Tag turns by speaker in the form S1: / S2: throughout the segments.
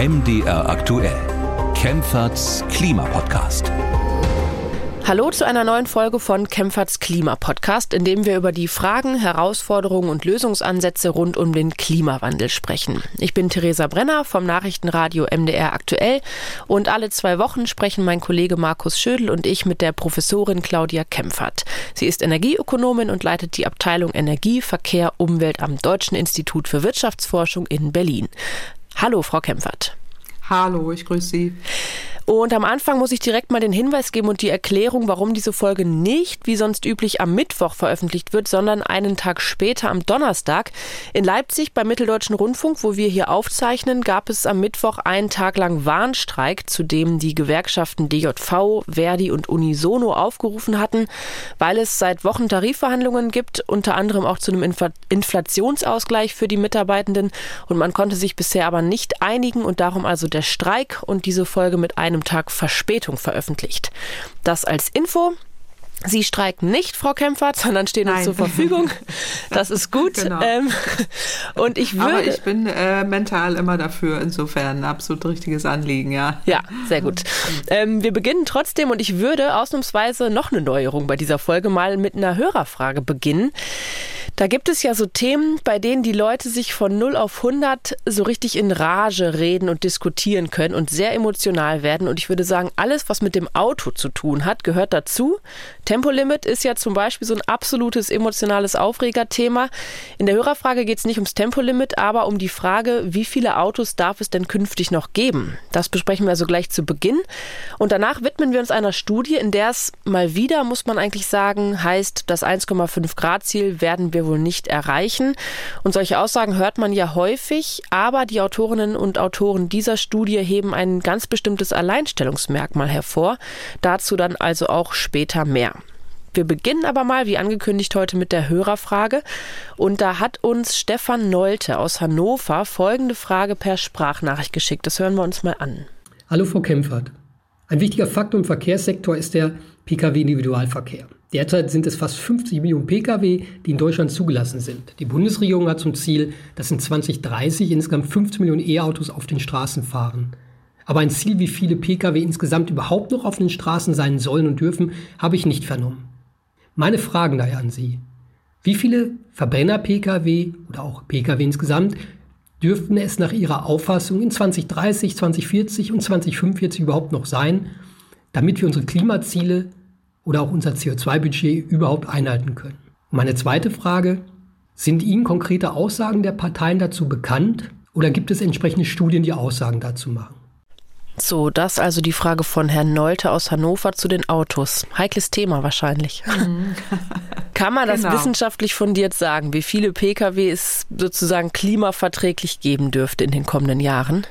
S1: MDR aktuell. Kempferts Klimapodcast.
S2: Hallo zu einer neuen Folge von Kempferts Klimapodcast, in dem wir über die Fragen, Herausforderungen und Lösungsansätze rund um den Klimawandel sprechen. Ich bin Theresa Brenner vom Nachrichtenradio MDR aktuell und alle zwei Wochen sprechen mein Kollege Markus Schödel und ich mit der Professorin Claudia Kempfert. Sie ist Energieökonomin und leitet die Abteilung Energie, Verkehr, Umwelt am Deutschen Institut für Wirtschaftsforschung in Berlin. Hallo, Frau Kempfert.
S3: Hallo, ich grüße Sie.
S2: Und am Anfang muss ich direkt mal den Hinweis geben und die Erklärung, warum diese Folge nicht wie sonst üblich am Mittwoch veröffentlicht wird, sondern einen Tag später am Donnerstag. In Leipzig beim Mitteldeutschen Rundfunk, wo wir hier aufzeichnen, gab es am Mittwoch einen Tag lang Warnstreik, zu dem die Gewerkschaften DJV, Verdi und Unisono aufgerufen hatten, weil es seit Wochen Tarifverhandlungen gibt, unter anderem auch zu einem Infl Inflationsausgleich für die Mitarbeitenden. Und man konnte sich bisher aber nicht einigen und darum also der Streik und diese Folge mit einem einem Tag Verspätung veröffentlicht. Das als Info. Sie streiken nicht, Frau Kempfert, sondern stehen Nein. uns zur Verfügung. Das ist gut. Genau. Ähm,
S3: und ich würde. Aber ich bin äh, mental immer dafür, insofern ein absolut richtiges Anliegen, ja.
S2: Ja, sehr gut. Ähm, wir beginnen trotzdem und ich würde ausnahmsweise noch eine Neuerung bei dieser Folge mal mit einer Hörerfrage beginnen. Da gibt es ja so Themen, bei denen die Leute sich von 0 auf 100 so richtig in Rage reden und diskutieren können und sehr emotional werden. Und ich würde sagen, alles, was mit dem Auto zu tun hat, gehört dazu. Tempolimit ist ja zum Beispiel so ein absolutes emotionales Aufregerthema. In der Hörerfrage geht es nicht ums Tempolimit, aber um die Frage, wie viele Autos darf es denn künftig noch geben? Das besprechen wir also gleich zu Beginn. Und danach widmen wir uns einer Studie, in der es mal wieder, muss man eigentlich sagen, heißt, das 1,5 Grad Ziel werden wir wohl nicht erreichen. Und solche Aussagen hört man ja häufig, aber die Autorinnen und Autoren dieser Studie heben ein ganz bestimmtes Alleinstellungsmerkmal hervor. Dazu dann also auch später mehr. Wir beginnen aber mal, wie angekündigt, heute mit der Hörerfrage. Und da hat uns Stefan Nolte aus Hannover folgende Frage per Sprachnachricht geschickt. Das hören wir uns mal an.
S4: Hallo Frau Kempfert. Ein wichtiger Faktor im Verkehrssektor ist der Pkw-Individualverkehr. Derzeit sind es fast 50 Millionen Pkw, die in Deutschland zugelassen sind. Die Bundesregierung hat zum Ziel, dass in 2030 insgesamt 15 Millionen E-Autos auf den Straßen fahren. Aber ein Ziel, wie viele Pkw insgesamt überhaupt noch auf den Straßen sein sollen und dürfen, habe ich nicht vernommen. Meine Fragen daher an Sie. Wie viele Verbrenner-Pkw oder auch Pkw insgesamt dürften es nach Ihrer Auffassung in 2030, 2040 und 2045 überhaupt noch sein, damit wir unsere Klimaziele oder auch unser CO2-Budget überhaupt einhalten können? Meine zweite Frage, sind Ihnen konkrete Aussagen der Parteien dazu bekannt oder gibt es entsprechende Studien, die Aussagen dazu machen?
S2: So, das also die Frage von Herrn Nolte aus Hannover zu den Autos. Heikles Thema wahrscheinlich. Mhm. Kann man das genau. wissenschaftlich fundiert sagen, wie viele Pkw es sozusagen klimaverträglich geben dürfte in den kommenden Jahren?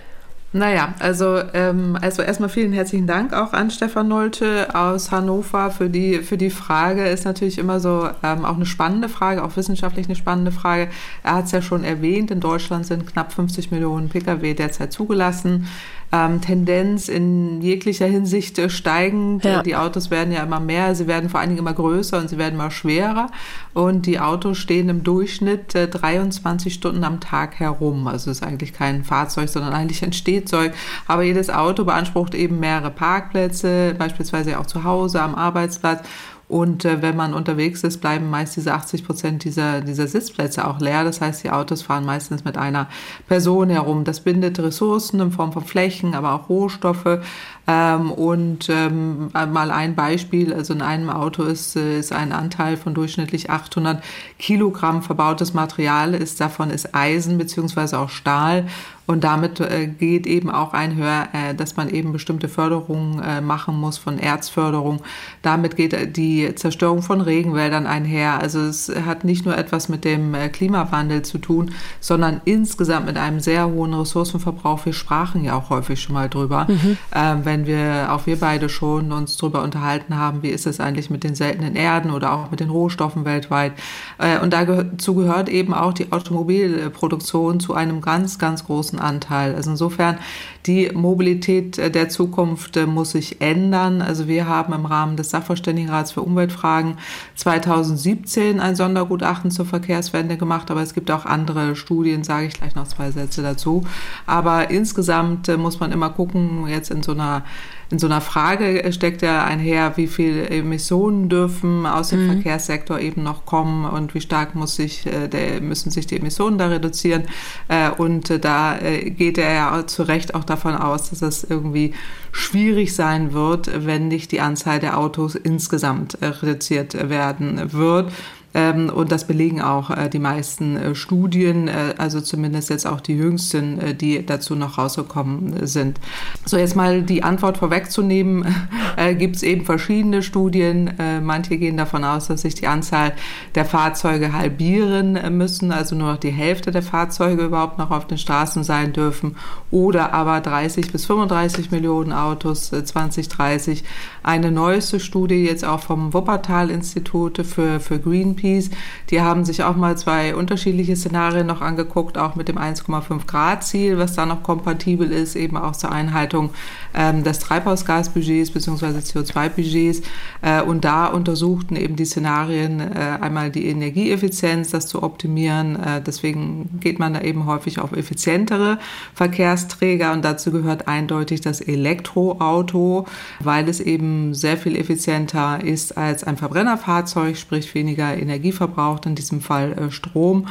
S3: Naja, also, ähm, also erstmal vielen herzlichen Dank auch an Stefan Nolte aus Hannover für die, für die Frage. Ist natürlich immer so ähm, auch eine spannende Frage, auch wissenschaftlich eine spannende Frage. Er hat es ja schon erwähnt, in Deutschland sind knapp 50 Millionen Pkw derzeit zugelassen ähm, Tendenz in jeglicher Hinsicht äh, steigend. Ja. Die Autos werden ja immer mehr, sie werden vor allen Dingen immer größer und sie werden immer schwerer. Und die Autos stehen im Durchschnitt äh, 23 Stunden am Tag herum. Also es ist eigentlich kein Fahrzeug, sondern eigentlich ein Stehzeug. Aber jedes Auto beansprucht eben mehrere Parkplätze, beispielsweise auch zu Hause, am Arbeitsplatz. Und äh, wenn man unterwegs ist, bleiben meist diese 80 Prozent dieser, dieser Sitzplätze auch leer. Das heißt, die Autos fahren meistens mit einer Person herum. Das bindet Ressourcen in Form von Flächen, aber auch Rohstoffe. Ähm, und ähm, mal ein Beispiel, also in einem Auto ist, äh, ist ein Anteil von durchschnittlich 800 Kilogramm verbautes Material, ist davon ist Eisen beziehungsweise auch Stahl. Und damit äh, geht eben auch einher, äh, dass man eben bestimmte Förderungen äh, machen muss von Erzförderung. Damit geht die Zerstörung von Regenwäldern einher. Also es hat nicht nur etwas mit dem äh, Klimawandel zu tun, sondern insgesamt mit einem sehr hohen Ressourcenverbrauch. Wir sprachen ja auch häufig schon mal drüber. Mhm. Ähm, wenn wir, auch wir beide schon uns drüber unterhalten haben, wie ist es eigentlich mit den seltenen Erden oder auch mit den Rohstoffen weltweit. Äh, und dazu gehört eben auch die Automobilproduktion zu einem ganz, ganz großen großen Anteil. Also insofern, die Mobilität der Zukunft muss sich ändern. Also wir haben im Rahmen des Sachverständigenrats für Umweltfragen 2017 ein Sondergutachten zur Verkehrswende gemacht, aber es gibt auch andere Studien, sage ich gleich noch zwei Sätze dazu. Aber insgesamt muss man immer gucken, jetzt in so einer in so einer Frage steckt ja einher, wie viel Emissionen dürfen aus dem mhm. Verkehrssektor eben noch kommen und wie stark muss sich, äh, der, müssen sich die Emissionen da reduzieren. Äh, und äh, da geht er ja zu Recht auch davon aus, dass es irgendwie schwierig sein wird, wenn nicht die Anzahl der Autos insgesamt reduziert werden wird. Ähm, und das belegen auch äh, die meisten äh, Studien, äh, also zumindest jetzt auch die jüngsten, äh, die dazu noch rausgekommen sind. So, jetzt mal die Antwort vorwegzunehmen, äh, gibt es eben verschiedene Studien. Äh, manche gehen davon aus, dass sich die Anzahl der Fahrzeuge halbieren müssen, also nur noch die Hälfte der Fahrzeuge überhaupt noch auf den Straßen sein dürfen oder aber 30 bis 35 Millionen Autos 2030. Eine neueste Studie jetzt auch vom Wuppertal-Institut für, für Green Greenpeace. Die haben sich auch mal zwei unterschiedliche Szenarien noch angeguckt, auch mit dem 1,5 Grad Ziel, was da noch kompatibel ist, eben auch zur Einhaltung ähm, des Treibhausgasbudgets bzw. CO2-Budgets. Äh, und da untersuchten eben die Szenarien äh, einmal die Energieeffizienz, das zu optimieren. Äh, deswegen geht man da eben häufig auf effizientere Verkehrsträger und dazu gehört eindeutig das Elektroauto, weil es eben sehr viel effizienter ist als ein Verbrennerfahrzeug, sprich weniger Energie verbraucht, in diesem Fall Strom.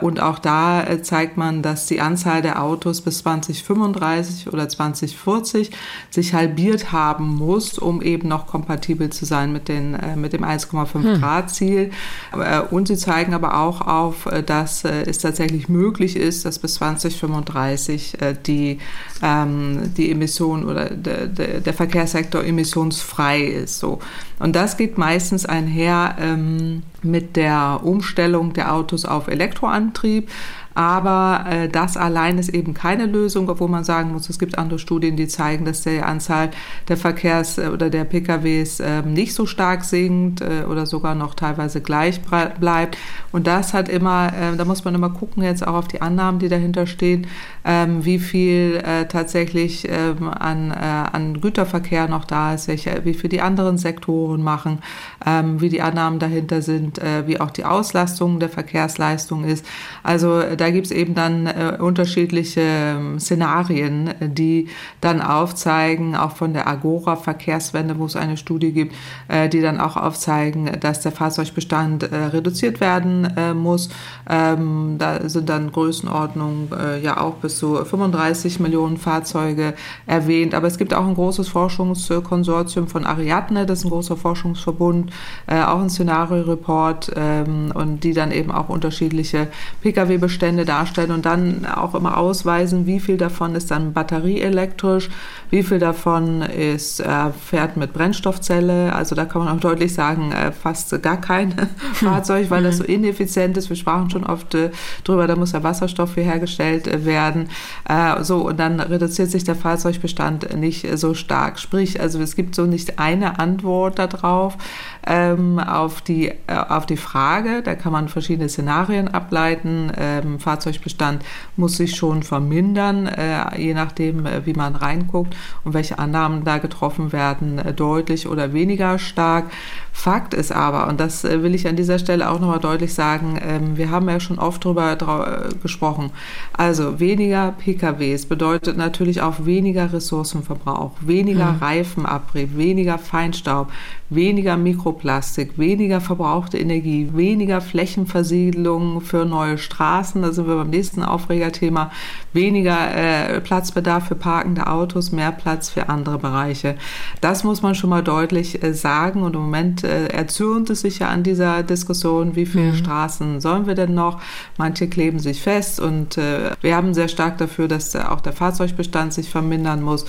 S3: Und auch da zeigt man, dass die Anzahl der Autos bis 2035 oder 2040 sich halbiert haben muss, um eben noch kompatibel zu sein mit, den, mit dem 1,5 hm. Grad Ziel. Und sie zeigen aber auch auf, dass es tatsächlich möglich ist, dass bis 2035 die, ähm, die Emission oder der, der Verkehrssektor emissionsfrei ist. So. Und das geht meistens einher ähm, mit der Umstellung der Autos auf Elektroantrieb. Aber äh, das allein ist eben keine Lösung, obwohl man sagen muss, es gibt andere Studien, die zeigen, dass die Anzahl der Verkehrs- äh, oder der PKWs äh, nicht so stark sinkt äh, oder sogar noch teilweise gleich bleibt. Und das hat immer, äh, da muss man immer gucken, jetzt auch auf die Annahmen, die dahinter stehen, ähm, wie viel äh, tatsächlich ähm, an, an Güterverkehr noch da ist, welche, wie viel die anderen Sektoren machen, ähm, wie die Annahmen dahinter sind, wie auch die Auslastung der Verkehrsleistung ist. Also da da gibt es eben dann äh, unterschiedliche äh, Szenarien, die dann aufzeigen, auch von der Agora Verkehrswende, wo es eine Studie gibt, äh, die dann auch aufzeigen, dass der Fahrzeugbestand äh, reduziert werden äh, muss. Ähm, da sind dann Größenordnungen äh, ja auch bis zu 35 Millionen Fahrzeuge erwähnt. Aber es gibt auch ein großes Forschungskonsortium von Ariadne, das ist ein großer Forschungsverbund, auch ein Szenario-Report ähm, und die dann eben auch unterschiedliche Pkw-Bestände Zustände darstellen und dann auch immer ausweisen, wie viel davon ist dann batterieelektrisch, wie viel davon ist, äh, fährt mit Brennstoffzelle. Also da kann man auch deutlich sagen, äh, fast gar kein Fahrzeug, weil das so mhm. ineffizient ist. Wir sprachen schon oft äh, drüber, da muss ja Wasserstoff für hergestellt äh, werden. Äh, so, und dann reduziert sich der Fahrzeugbestand nicht so stark. Sprich, also es gibt so nicht eine Antwort darauf ähm, auf, die, äh, auf die Frage. Da kann man verschiedene Szenarien ableiten. Ähm, Fahrzeugbestand muss sich schon vermindern, äh, je nachdem, äh, wie man reinguckt und welche Annahmen da getroffen werden, äh, deutlich oder weniger stark. Fakt ist aber, und das äh, will ich an dieser Stelle auch nochmal deutlich sagen, ähm, wir haben ja schon oft darüber äh, gesprochen. Also weniger PKWs bedeutet natürlich auch weniger Ressourcenverbrauch, weniger mhm. Reifenabrieb, weniger Feinstaub, weniger Mikroplastik, weniger verbrauchte Energie, weniger Flächenversiedlung für neue Straßen, da sind wir beim nächsten Aufregerthema, weniger äh, Platzbedarf für parkende Autos, mehr Platz für andere Bereiche. Das muss man schon mal deutlich äh, sagen und im Moment äh, erzürnt es sich ja an dieser Diskussion, wie viele mhm. Straßen sollen wir denn noch? Manche kleben sich fest und äh, wir haben sehr stark dafür, dass auch der Fahrzeugbestand sich vermindern muss.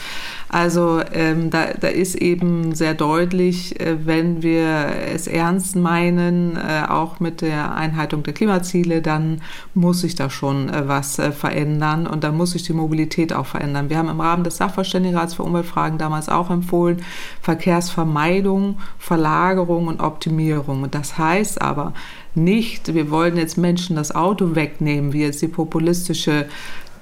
S3: Also ähm, da, da ist eben sehr deutlich, äh, wenn wir es ernst meinen, äh, auch mit der Einhaltung der Klimaziele, dann muss sich da schon äh, was äh, verändern und da muss sich die Mobilität auch verändern. Wir haben im Rahmen des Sachverständigenrats für Umweltfragen damals auch empfohlen, Verkehrsvermeidung, Verlagerung und Optimierung. Das heißt aber nicht, wir wollen jetzt Menschen das Auto wegnehmen, wie jetzt die populistische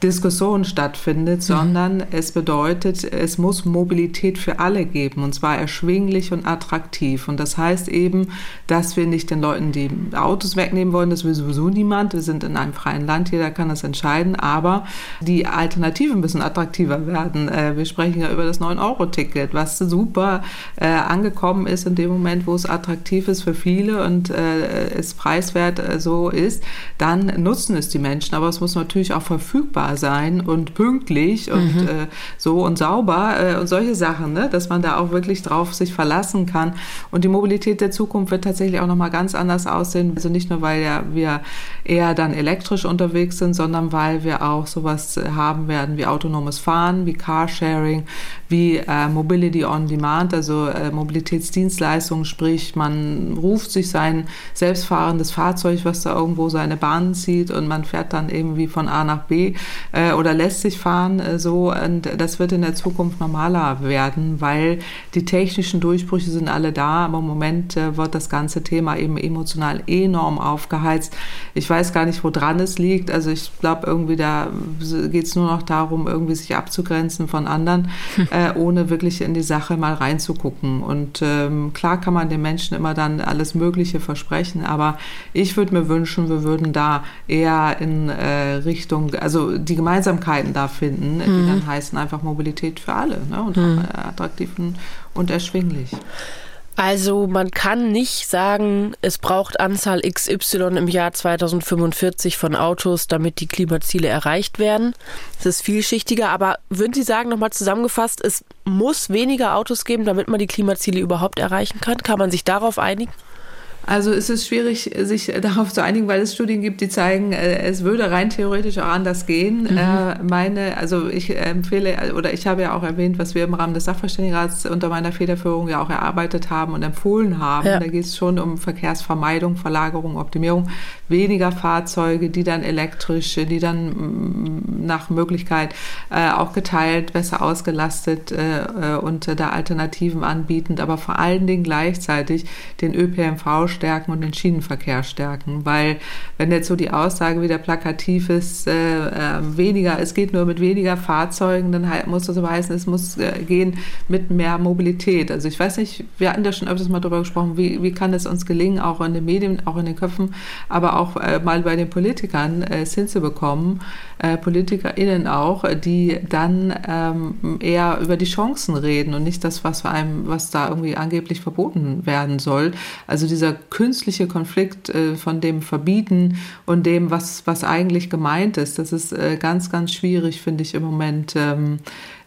S3: Diskussion stattfindet, mhm. sondern es bedeutet, es muss Mobilität für alle geben und zwar erschwinglich und attraktiv. Und das heißt eben, dass wir nicht den Leuten die Autos wegnehmen wollen, das will sowieso niemand. Wir sind in einem freien Land, jeder kann das entscheiden, aber die Alternativen müssen attraktiver werden. Äh, wir sprechen ja über das 9-Euro-Ticket, was super äh, angekommen ist in dem Moment, wo es attraktiv ist für viele und äh, es preiswert so ist, dann nutzen es die Menschen. Aber es muss natürlich auch verfügbar sein und pünktlich und mhm. äh, so und sauber äh, und solche Sachen, ne? dass man da auch wirklich drauf sich verlassen kann. Und die Mobilität der Zukunft wird tatsächlich auch nochmal ganz anders aussehen. Also nicht nur, weil ja wir eher dann elektrisch unterwegs sind, sondern weil wir auch sowas haben werden wie autonomes Fahren, wie Carsharing, wie äh, Mobility on Demand, also äh, Mobilitätsdienstleistungen, sprich man ruft sich sein selbstfahrendes Fahrzeug, was da irgendwo seine Bahn zieht und man fährt dann irgendwie von A nach B äh, oder lässt sich fahren äh, so. Und das wird in der Zukunft normaler werden, weil die technischen Durchbrüche sind alle da. Aber im Moment äh, wird das ganze Thema eben emotional enorm aufgeheizt. Ich weiß gar nicht, woran es liegt. Also ich glaube, irgendwie da geht es nur noch darum, irgendwie sich abzugrenzen von anderen. äh, ohne wirklich in die Sache mal reinzugucken. Und ähm, klar kann man den Menschen immer dann alles Mögliche versprechen, aber ich würde mir wünschen, wir würden da eher in äh, Richtung, also die Gemeinsamkeiten da finden, mhm. die dann heißen einfach Mobilität für alle ne? und mhm. attraktiv und erschwinglich.
S2: Also man kann nicht sagen, es braucht Anzahl XY im Jahr 2045 von Autos, damit die Klimaziele erreicht werden. Es ist vielschichtiger, aber würden Sie sagen, nochmal zusammengefasst, es muss weniger Autos geben, damit man die Klimaziele überhaupt erreichen kann? Kann man sich darauf einigen?
S3: Also es ist schwierig, sich darauf zu einigen, weil es Studien gibt, die zeigen, äh, es würde rein theoretisch auch anders gehen. Mhm. Äh, meine, also ich empfehle, oder ich habe ja auch erwähnt, was wir im Rahmen des Sachverständigenrats unter meiner Federführung ja auch erarbeitet haben und empfohlen haben. Ja. Da geht es schon um Verkehrsvermeidung, Verlagerung, Optimierung, weniger Fahrzeuge, die dann elektrisch, die dann mm, nach Möglichkeit äh, auch geteilt, besser ausgelastet und da Alternativen anbietend, aber vor allen Dingen gleichzeitig den ÖPNV stärken und den Schienenverkehr stärken. Weil wenn jetzt so die Aussage wieder plakativ ist, äh, äh, weniger, es geht nur mit weniger Fahrzeugen, dann muss das aber heißen, es muss äh, gehen mit mehr Mobilität. Also ich weiß nicht, wir hatten da schon öfters mal drüber gesprochen, wie, wie kann es uns gelingen, auch in den Medien, auch in den Köpfen, aber auch äh, mal bei den Politikern äh, es hinzubekommen, äh, PolitikerInnen auch, die dann ähm, eher über die Chancen reden und nicht das, was, einem, was da irgendwie angeblich verboten werden soll. Also dieser künstliche Konflikt äh, von dem Verbieten und dem, was, was eigentlich gemeint ist, das ist äh, ganz, ganz schwierig, finde ich im Moment. Ähm,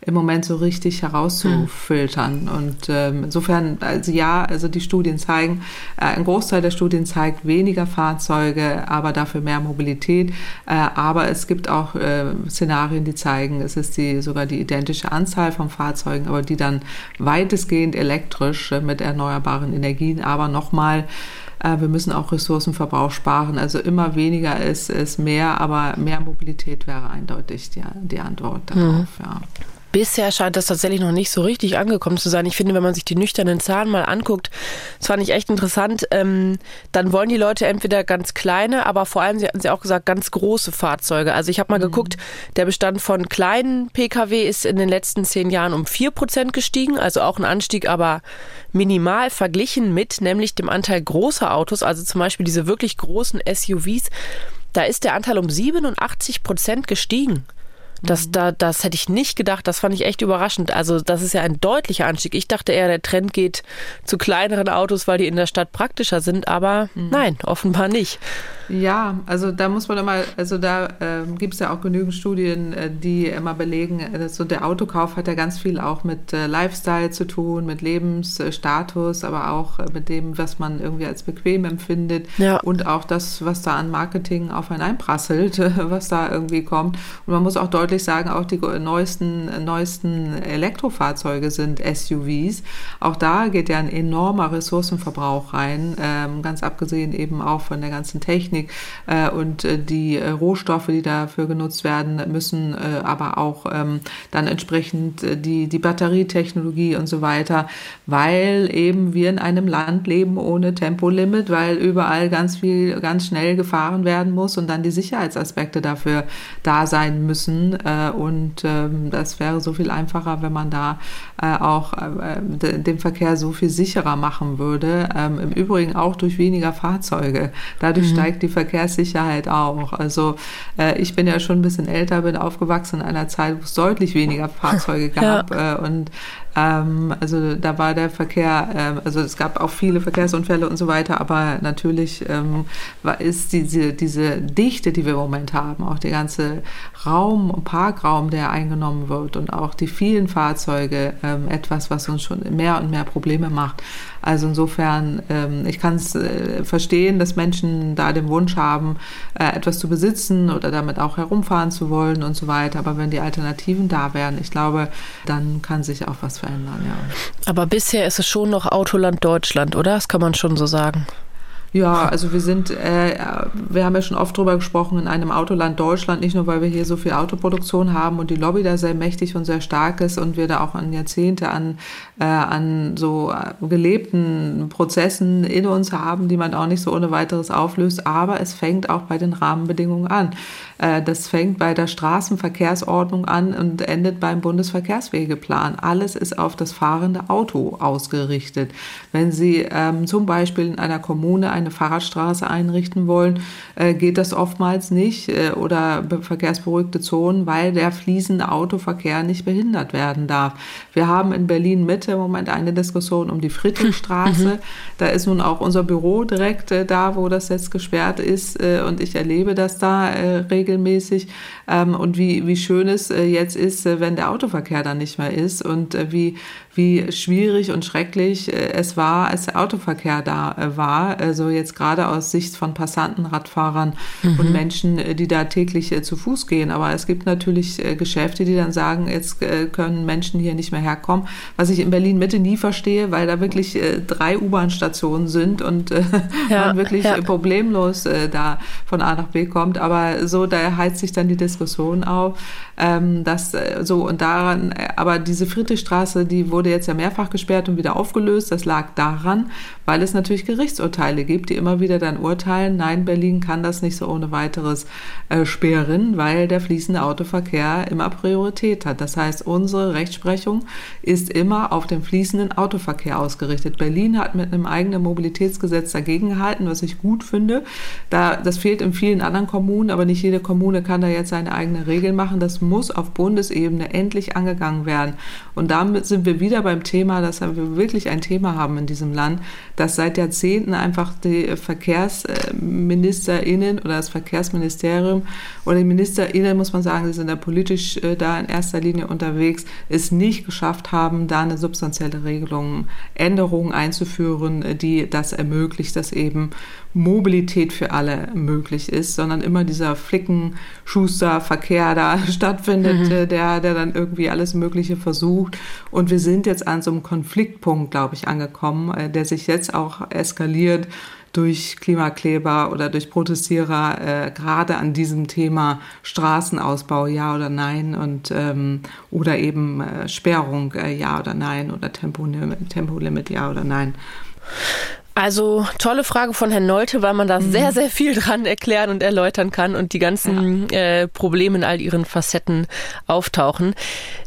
S3: im Moment so richtig herauszufiltern. Mhm. Und ähm, insofern, also ja, also die Studien zeigen, äh, ein Großteil der Studien zeigt weniger Fahrzeuge, aber dafür mehr Mobilität. Äh, aber es gibt auch äh, Szenarien, die zeigen, es ist die, sogar die identische Anzahl von Fahrzeugen, aber die dann weitestgehend elektrisch äh, mit erneuerbaren Energien, aber nochmal äh, wir müssen auch Ressourcenverbrauch sparen. Also immer weniger ist, ist mehr, aber mehr Mobilität wäre eindeutig die, die Antwort darauf. Mhm. Ja.
S2: Bisher scheint das tatsächlich noch nicht so richtig angekommen zu sein. Ich finde, wenn man sich die nüchternen Zahlen mal anguckt, das fand ich echt interessant, ähm, dann wollen die Leute entweder ganz kleine, aber vor allem, Sie hatten sie auch gesagt, ganz große Fahrzeuge. Also ich habe mal mhm. geguckt, der Bestand von kleinen Pkw ist in den letzten zehn Jahren um vier Prozent gestiegen, also auch ein Anstieg, aber minimal verglichen mit nämlich dem Anteil großer Autos, also zum Beispiel diese wirklich großen SUVs. Da ist der Anteil um 87 Prozent gestiegen. Das, mhm. da, das hätte ich nicht gedacht. Das fand ich echt überraschend. Also, das ist ja ein deutlicher Anstieg. Ich dachte eher, der Trend geht zu kleineren Autos, weil die in der Stadt praktischer sind. Aber mhm. nein, offenbar nicht.
S3: Ja, also da muss man immer, also da äh, gibt es ja auch genügend Studien, äh, die immer belegen, äh, so der Autokauf hat ja ganz viel auch mit äh, Lifestyle zu tun, mit Lebensstatus, aber auch äh, mit dem, was man irgendwie als bequem empfindet ja. und auch das, was da an Marketing auf einen einprasselt, was da irgendwie kommt. Und man muss auch deutlich deutlich sagen, auch die neuesten, neuesten Elektrofahrzeuge sind SUVs. Auch da geht ja ein enormer Ressourcenverbrauch rein, ähm, ganz abgesehen eben auch von der ganzen Technik äh, und äh, die äh, Rohstoffe, die dafür genutzt werden müssen, aber auch ähm, dann entsprechend die, die Batterietechnologie und so weiter, weil eben wir in einem Land leben ohne Tempolimit, weil überall ganz viel, ganz schnell gefahren werden muss und dann die Sicherheitsaspekte dafür da sein müssen. Äh, und ähm, das wäre so viel einfacher, wenn man da äh, auch äh, den Verkehr so viel sicherer machen würde. Ähm, Im Übrigen auch durch weniger Fahrzeuge. Dadurch mhm. steigt die Verkehrssicherheit auch. Also ich bin ja schon ein bisschen älter, bin aufgewachsen in einer Zeit, wo es deutlich weniger Fahrzeuge gab. Ja. Und ähm, also da war der Verkehr, äh, also es gab auch viele Verkehrsunfälle und so weiter, aber natürlich ähm, war, ist diese, diese Dichte, die wir im Moment haben, auch der ganze Raum, Parkraum, der eingenommen wird und auch die vielen Fahrzeuge ähm, etwas, was uns schon mehr und mehr Probleme macht. Also insofern, ähm, ich kann es äh, verstehen, dass Menschen da den Wunsch haben, äh, etwas zu besitzen oder damit auch herumfahren zu wollen und so weiter. Aber wenn die Alternativen da wären, ich glaube, dann kann sich auch was verändern, ja.
S2: Aber bisher ist es schon noch Autoland Deutschland, oder? Das kann man schon so sagen.
S3: Ja, also wir sind, äh, wir haben ja schon oft drüber gesprochen, in einem Autoland Deutschland, nicht nur, weil wir hier so viel Autoproduktion haben und die Lobby da sehr mächtig und sehr stark ist und wir da auch an Jahrzehnte an, äh, an so gelebten Prozessen in uns haben, die man auch nicht so ohne weiteres auflöst, aber es fängt auch bei den Rahmenbedingungen an. Äh, das fängt bei der Straßenverkehrsordnung an und endet beim Bundesverkehrswegeplan. Alles ist auf das fahrende Auto ausgerichtet. Wenn Sie ähm, zum Beispiel in einer Kommune eine Fahrradstraße einrichten wollen, äh, geht das oftmals nicht äh, oder verkehrsberuhigte Zonen, weil der fließende Autoverkehr nicht behindert werden darf. Wir haben in Berlin Mitte im Moment eine Diskussion um die Friedrichstraße. Mhm. Da ist nun auch unser Büro direkt äh, da, wo das jetzt gesperrt ist und ich erlebe das da regelmäßig ähm, und wie, wie schön es jetzt ist, wenn der Autoverkehr dann nicht mehr ist und wie, wie schwierig und schrecklich äh, es war, als der Autoverkehr da äh, war. Also jetzt gerade aus Sicht von Passanten, Radfahrern mhm. und Menschen, äh, die da täglich zu Fuß gehen. Aber es gibt natürlich Geschäfte, die dann sagen, jetzt können Menschen hier nicht mehr herkommen. Was ich in Berlin Mitte nie verstehe, weil da wirklich drei U-Bahn-Stationen sind und ja, man wirklich ja. problemlos da von A nach B kommt. Aber so, da heizt sich dann die Diskussion auf, ähm, dass so und daran, aber diese Friedrichstraße, die wurde wurde jetzt ja mehrfach gesperrt und wieder aufgelöst. Das lag daran, weil es natürlich Gerichtsurteile gibt, die immer wieder dann urteilen, nein, Berlin kann das nicht so ohne weiteres äh, sperren, weil der fließende Autoverkehr immer Priorität hat. Das heißt, unsere Rechtsprechung ist immer auf den fließenden Autoverkehr ausgerichtet. Berlin hat mit einem eigenen Mobilitätsgesetz dagegen gehalten, was ich gut finde. Da, das fehlt in vielen anderen Kommunen, aber nicht jede Kommune kann da jetzt seine eigene Regel machen. Das muss auf Bundesebene endlich angegangen werden. Und damit sind wir wieder beim Thema, dass wir wirklich ein Thema haben in diesem Land, dass seit Jahrzehnten einfach die VerkehrsministerInnen oder das Verkehrsministerium oder die MinisterInnen, muss man sagen, die sind da politisch äh, da in erster Linie unterwegs, es nicht geschafft haben, da eine substanzielle Regelung, Änderungen einzuführen, die das ermöglicht, dass eben Mobilität für alle möglich ist, sondern immer dieser Flicken-Schuster-Verkehr da stattfindet, mhm. der, der dann irgendwie alles Mögliche versucht. Und wir sind jetzt an so einem Konfliktpunkt, glaube ich, angekommen, äh, der sich jetzt auch eskaliert durch Klimakleber oder durch Protestierer äh, gerade an diesem Thema Straßenausbau ja oder nein und ähm, oder eben äh, Sperrung äh, ja oder nein oder Tempolimit, Tempolimit ja oder nein.
S2: Also tolle Frage von Herrn Nolte, weil man da mhm. sehr, sehr viel dran erklären und erläutern kann und die ganzen ja. äh, Probleme in all ihren Facetten auftauchen.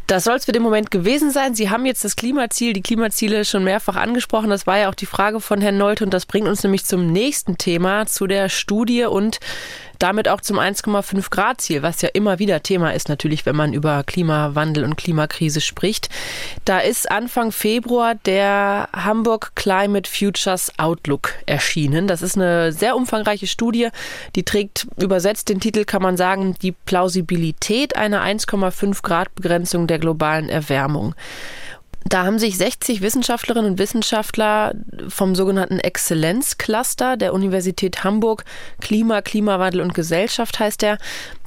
S2: Das soll es für den Moment gewesen sein. Sie haben jetzt das Klimaziel, die Klimaziele schon mehrfach angesprochen. Das war ja auch die Frage von Herrn Nolte und das bringt uns nämlich zum nächsten Thema, zu der Studie und damit auch zum 1,5 Grad Ziel, was ja immer wieder Thema ist natürlich, wenn man über Klimawandel und Klimakrise spricht. Da ist Anfang Februar der Hamburg Climate Futures Outlook erschienen. Das ist eine sehr umfangreiche Studie, die trägt übersetzt den Titel, kann man sagen, die Plausibilität einer 1,5 Grad Begrenzung der globalen Erwärmung. Da haben sich 60 Wissenschaftlerinnen und Wissenschaftler vom sogenannten Exzellenzcluster der Universität Hamburg, Klima, Klimawandel und Gesellschaft heißt der,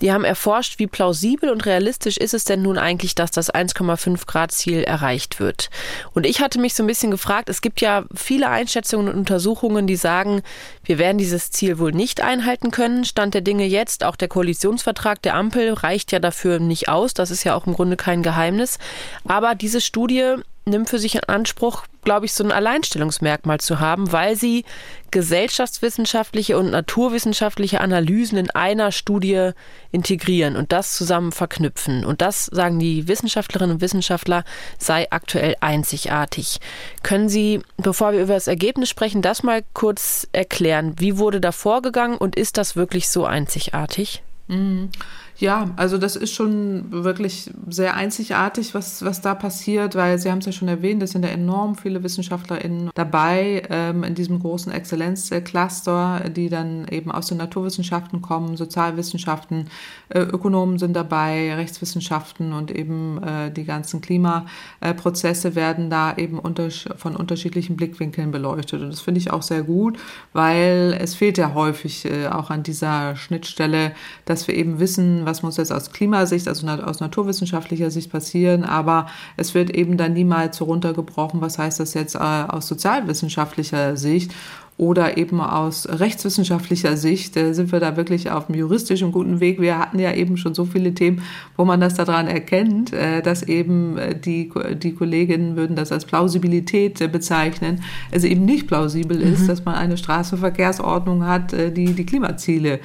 S2: die haben erforscht, wie plausibel und realistisch ist es denn nun eigentlich, dass das 1,5 Grad Ziel erreicht wird. Und ich hatte mich so ein bisschen gefragt, es gibt ja viele Einschätzungen und Untersuchungen, die sagen, wir werden dieses Ziel wohl nicht einhalten können. Stand der Dinge jetzt, auch der Koalitionsvertrag der Ampel reicht ja dafür nicht aus. Das ist ja auch im Grunde kein Geheimnis. Aber diese Studie nimmt für sich in Anspruch, glaube ich, so ein Alleinstellungsmerkmal zu haben, weil sie gesellschaftswissenschaftliche und naturwissenschaftliche Analysen in einer Studie integrieren und das zusammen verknüpfen. Und das, sagen die Wissenschaftlerinnen und Wissenschaftler, sei aktuell einzigartig. Können Sie, bevor wir über das Ergebnis sprechen, das mal kurz erklären? Wie wurde da vorgegangen und ist das wirklich so einzigartig?
S3: Mhm. Ja, also das ist schon wirklich sehr einzigartig, was, was da passiert, weil Sie haben es ja schon erwähnt, es sind ja enorm viele WissenschaftlerInnen dabei ähm, in diesem großen Exzellenzcluster, die dann eben aus den Naturwissenschaften kommen, Sozialwissenschaften, äh, Ökonomen sind dabei, Rechtswissenschaften und eben äh, die ganzen Klimaprozesse werden da eben unter, von unterschiedlichen Blickwinkeln beleuchtet. Und das finde ich auch sehr gut, weil es fehlt ja häufig äh, auch an dieser Schnittstelle, dass wir eben wissen, was muss jetzt aus Klimasicht, also aus naturwissenschaftlicher Sicht passieren, aber es wird eben dann niemals so runtergebrochen, was heißt das jetzt äh, aus sozialwissenschaftlicher Sicht oder eben aus rechtswissenschaftlicher Sicht äh, sind wir da wirklich auf einem juristischen guten Weg. Wir hatten ja eben schon so viele Themen, wo man das daran erkennt, äh, dass eben äh, die, die Kolleginnen würden das als Plausibilität bezeichnen, es eben nicht plausibel ist, mhm. dass man eine Straßenverkehrsordnung hat, die die Klimaziele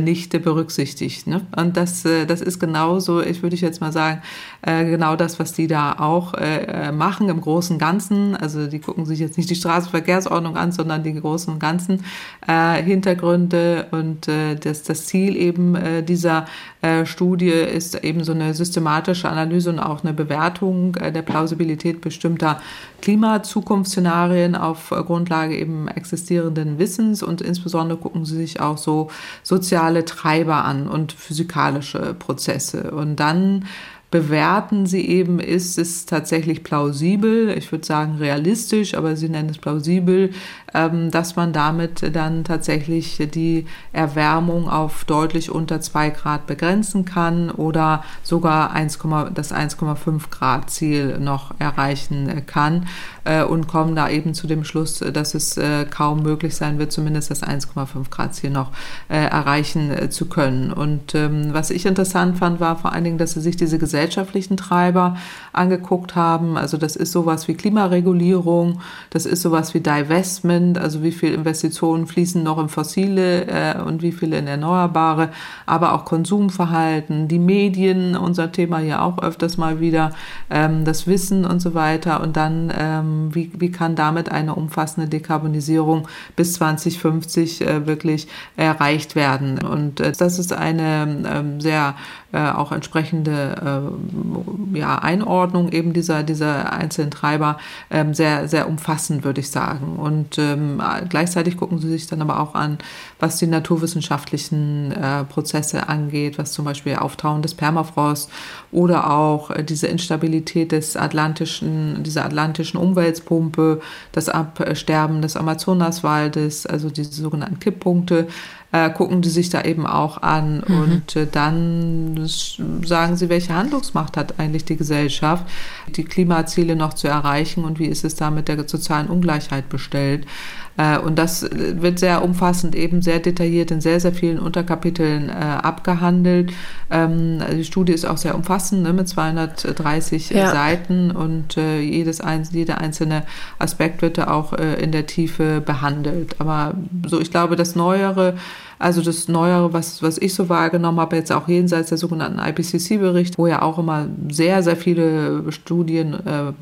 S3: nicht berücksichtigt. Ne? Und das, das ist genauso, ich würde jetzt mal sagen, genau das, was die da auch machen im Großen und Ganzen. Also die gucken sich jetzt nicht die Straßenverkehrsordnung an, sondern die Großen und Ganzen äh, Hintergründe und äh, das, das Ziel eben äh, dieser äh, Studie ist eben so eine systematische Analyse und auch eine Bewertung äh, der Plausibilität bestimmter Klimazukunftsszenarien auf Grundlage eben existierenden Wissens und insbesondere gucken sie sich auch so soziale Treiber an und physikalische Prozesse. Und dann bewerten sie eben, ist es tatsächlich plausibel, ich würde sagen realistisch, aber sie nennen es plausibel, ähm, dass man damit dann tatsächlich die Erwärmung auf deutlich unter zwei Grad begrenzen kann oder sogar 1, das 1,5 Grad Ziel noch erreichen kann äh, und kommen da eben zu dem Schluss, dass es äh, kaum möglich sein wird, zumindest das 1,5 Grad Ziel noch äh, erreichen zu können. Und ähm, was ich interessant fand, war vor allen Dingen, dass sie sich diese gesellschaftlichen Treiber angeguckt haben. Also das ist sowas wie Klimaregulierung, das ist sowas wie Divestment, also wie viel Investitionen fließen noch in fossile äh, und wie viele in erneuerbare, aber auch Konsumverhalten, die Medien, unser Thema hier auch öfters mal wieder, ähm, das Wissen und so weiter. Und dann ähm, wie, wie kann damit eine umfassende Dekarbonisierung bis 2050 äh, wirklich erreicht werden. Und äh, das ist eine ähm, sehr äh, auch entsprechende äh, ja, Einordnung eben dieser, dieser einzelnen Treiber ähm, sehr, sehr umfassend, würde ich sagen. Und ähm, gleichzeitig gucken sie sich dann aber auch an, was die naturwissenschaftlichen äh, Prozesse angeht, was zum Beispiel Auftauen des Permafrost oder auch äh, diese Instabilität des atlantischen, dieser atlantischen Umweltpumpe, das Absterben des Amazonaswaldes, also diese sogenannten Kipppunkte, äh, gucken die sich da eben auch an mhm. und äh, dann sagen sie, welche Handlungsmacht hat eigentlich die Gesellschaft, die Klimaziele noch zu erreichen und wie ist es da mit der sozialen Ungleichheit bestellt. Äh, und das wird sehr umfassend, eben sehr detailliert in sehr, sehr vielen Unterkapiteln äh, abgehandelt. Ähm, die Studie ist auch sehr umfassend ne, mit 230 ja. Seiten und äh, jedes jeder einzelne Aspekt wird da auch äh, in der Tiefe behandelt. Aber so, ich glaube, das Neuere, also das Neuere, was, was ich so wahrgenommen habe, jetzt auch jenseits der sogenannten IPCC-Bericht, wo ja auch immer sehr, sehr viele Studien äh,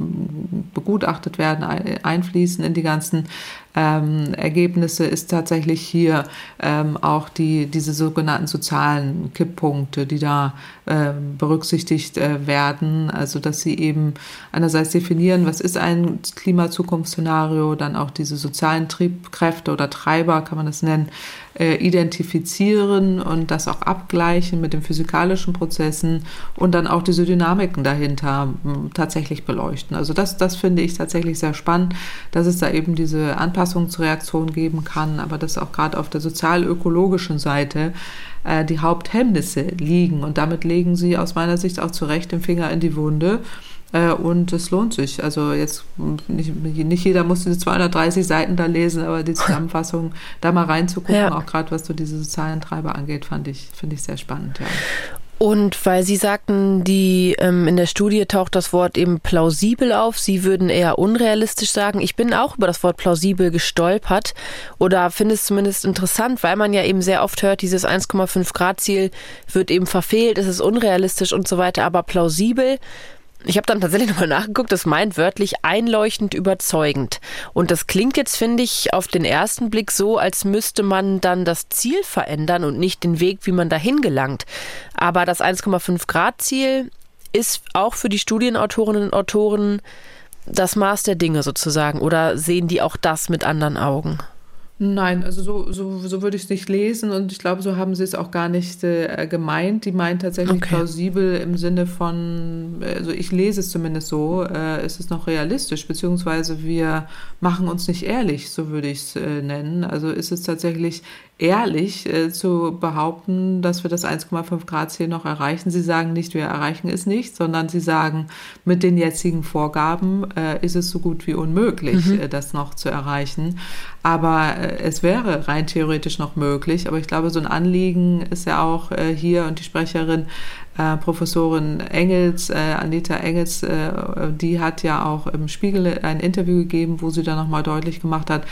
S3: begutachtet werden, einfließen in die ganzen ähm, Ergebnisse, ist tatsächlich hier ähm, auch die, diese sogenannten sozialen Kipppunkte, die da äh, berücksichtigt äh, werden. Also, dass sie eben einerseits definieren, was ist ein Klimazukunftsszenario, dann auch diese sozialen Triebkräfte oder Treiber, kann man das nennen, identifizieren identifizieren und das auch abgleichen mit den physikalischen Prozessen und dann auch diese Dynamiken dahinter hm, tatsächlich beleuchten. Also das, das finde ich tatsächlich sehr spannend, dass es da eben diese Anpassungsreaktion geben kann, aber dass auch gerade auf der sozial-ökologischen Seite äh, die Haupthemmnisse liegen. Und damit legen sie aus meiner Sicht auch zu Recht den Finger in die Wunde. Äh, und es lohnt sich. Also jetzt nicht, nicht jeder muss diese 230 Seiten da lesen, aber die Zusammenfassung da mal reinzugucken, ja. auch gerade was so diese sozialen Treiber angeht, fand ich, finde ich sehr spannend, ja.
S2: Und weil Sie sagten, die ähm, in der Studie taucht das Wort eben plausibel auf. Sie würden eher unrealistisch sagen. Ich bin auch über das Wort plausibel gestolpert oder finde es zumindest interessant, weil man ja eben sehr oft hört, dieses 1,5 Grad Ziel wird eben verfehlt, es ist unrealistisch und so weiter. Aber plausibel ich habe dann tatsächlich nochmal nachgeguckt, das meint wörtlich einleuchtend überzeugend. Und das klingt jetzt, finde ich, auf den ersten Blick so, als müsste man dann das Ziel verändern und nicht den Weg, wie man dahin gelangt. Aber das 1,5 Grad Ziel ist auch für die Studienautorinnen und Autoren das Maß der Dinge sozusagen. Oder sehen die auch das mit anderen Augen?
S3: Nein, also so, so, so würde ich es nicht lesen und ich glaube, so haben sie es auch gar nicht äh, gemeint. Die meint tatsächlich okay. plausibel im Sinne von, also ich lese es zumindest so, äh, ist es noch realistisch, beziehungsweise wir machen uns nicht ehrlich, so würde ich es äh, nennen. Also ist es tatsächlich ehrlich äh, zu behaupten, dass wir das 1,5 Grad Ziel noch erreichen. Sie sagen nicht, wir erreichen es nicht, sondern sie sagen, mit den jetzigen Vorgaben äh, ist es so gut wie unmöglich, mhm. äh, das noch zu erreichen. Aber äh, es wäre rein theoretisch noch möglich. Aber ich glaube, so ein Anliegen ist ja auch äh, hier und die Sprecherin äh, Professorin Engels, äh, Anita Engels, äh, die hat ja auch im Spiegel ein Interview gegeben, wo sie dann nochmal deutlich gemacht hat,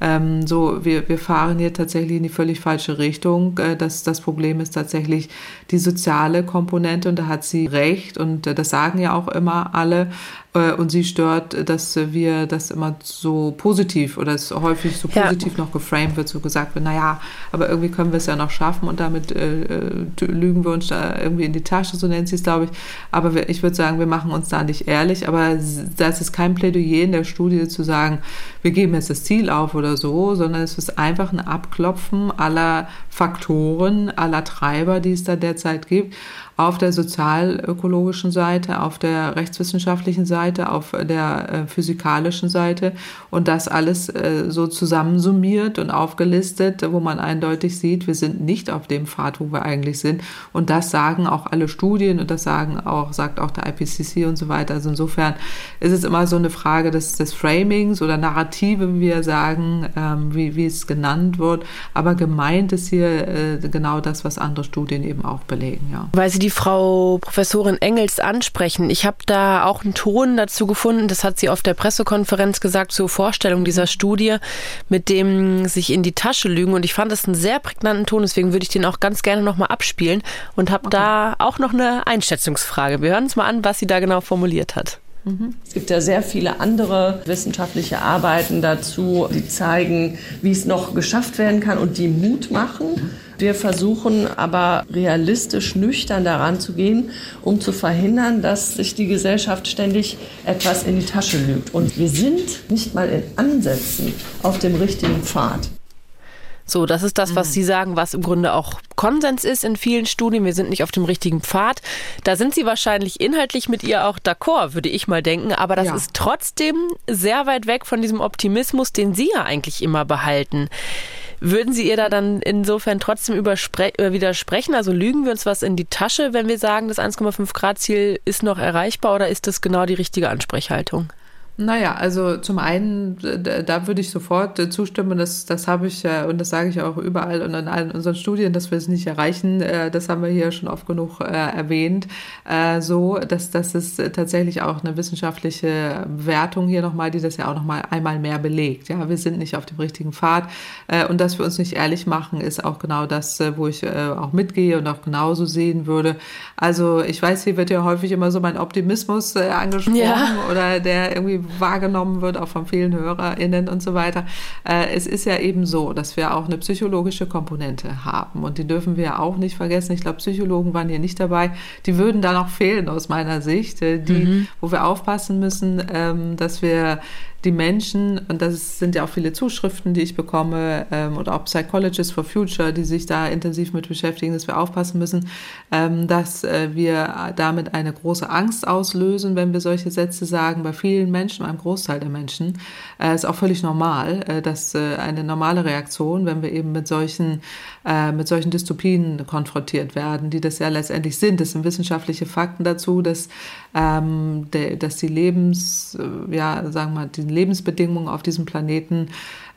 S3: ähm, so, wir, wir fahren hier tatsächlich in die völlig falsche Richtung. Äh, das, das Problem ist tatsächlich die soziale Komponente und da hat sie recht und äh, das sagen ja auch immer alle. Äh, und sie stört, dass wir das immer so positiv oder es häufig so positiv ja. noch geframed wird, so gesagt wird, naja, aber irgendwie können wir es ja noch schaffen und damit äh, lügen wir uns da irgendwie in die Tasche, so nennt sie es, glaube ich. Aber wir, ich würde sagen, wir machen uns da nicht ehrlich, aber das ist kein Plädoyer in der Studie zu sagen, wir geben jetzt das Ziel auf oder so, sondern es ist einfach ein Abklopfen aller Faktoren, aller Treiber, die es da derzeit gibt auf der sozialökologischen Seite, auf der rechtswissenschaftlichen Seite, auf der äh, physikalischen Seite und das alles äh, so zusammensummiert und aufgelistet, wo man eindeutig sieht, wir sind nicht auf dem Pfad, wo wir eigentlich sind. Und das sagen auch alle Studien und das sagen auch, sagt auch der IPCC und so weiter. Also insofern ist es immer so eine Frage des, des Framings oder Narrative, wie wir sagen, ähm, wie, wie es genannt wird. Aber gemeint ist hier äh, genau das, was andere Studien eben auch belegen, ja.
S2: Weil Sie die Frau Professorin Engels ansprechen. Ich habe da auch einen Ton dazu gefunden, das hat sie auf der Pressekonferenz gesagt zur Vorstellung dieser Studie, mit dem sich in die Tasche lügen. Und ich fand das einen sehr prägnanten Ton, deswegen würde ich den auch ganz gerne nochmal abspielen und habe okay. da auch noch eine Einschätzungsfrage. Wir hören uns mal an, was sie da genau formuliert hat.
S5: Es gibt ja sehr viele andere wissenschaftliche Arbeiten dazu, die zeigen, wie es noch geschafft werden kann und die Mut machen. Wir versuchen aber realistisch nüchtern daran zu gehen, um zu verhindern, dass sich die Gesellschaft ständig etwas in die Tasche lügt. Und wir sind nicht mal in Ansätzen auf dem richtigen Pfad.
S2: So, das ist das, was mhm. Sie sagen, was im Grunde auch Konsens ist in vielen Studien. Wir sind nicht auf dem richtigen Pfad. Da sind Sie wahrscheinlich inhaltlich mit ihr auch d'accord, würde ich mal denken. Aber das ja. ist trotzdem sehr weit weg von diesem Optimismus, den Sie ja eigentlich immer behalten. Würden Sie ihr da dann insofern trotzdem äh, widersprechen? Also lügen wir uns was in die Tasche, wenn wir sagen, das 1,5 Grad Ziel ist noch erreichbar oder ist das genau die richtige Ansprechhaltung?
S3: Naja, also zum einen, da würde ich sofort äh, zustimmen, das, das habe ich und das sage ich auch überall und in allen unseren Studien, dass wir es nicht erreichen. Äh, das haben wir hier schon oft genug äh, erwähnt. So, dass das ist tatsächlich auch eine wissenschaftliche Wertung hier nochmal, die das ja auch nochmal einmal mehr belegt. Ja, wir sind nicht auf dem richtigen Pfad und dass wir uns nicht ehrlich machen, ist auch genau das, wo ich auch mitgehe und auch genauso sehen würde. Also ich weiß, hier wird ja häufig immer so mein Optimismus angesprochen ja. oder der irgendwie wahrgenommen wird, auch von vielen HörerInnen und so weiter. Äh, es ist ja eben so, dass wir auch eine psychologische Komponente haben und die dürfen wir auch nicht vergessen. Ich glaube, Psychologen waren hier nicht dabei. Die würden da noch fehlen aus meiner Sicht, äh, die, mhm. wo wir aufpassen müssen, ähm, dass wir die Menschen, und das sind ja auch viele Zuschriften, die ich bekomme, ähm, oder auch Psychologists for Future, die sich da intensiv mit beschäftigen, dass wir aufpassen müssen, ähm, dass äh, wir damit eine große Angst auslösen, wenn wir solche Sätze sagen. Bei vielen Menschen, einem Großteil der Menschen, äh, ist auch völlig normal, äh, dass äh, eine normale Reaktion, wenn wir eben mit solchen, äh, mit solchen Dystopien konfrontiert werden, die das ja letztendlich sind. Das sind wissenschaftliche Fakten dazu, dass, ähm, de, dass die Lebens, äh, ja, sagen wir mal, die Lebensbedingungen auf diesem Planeten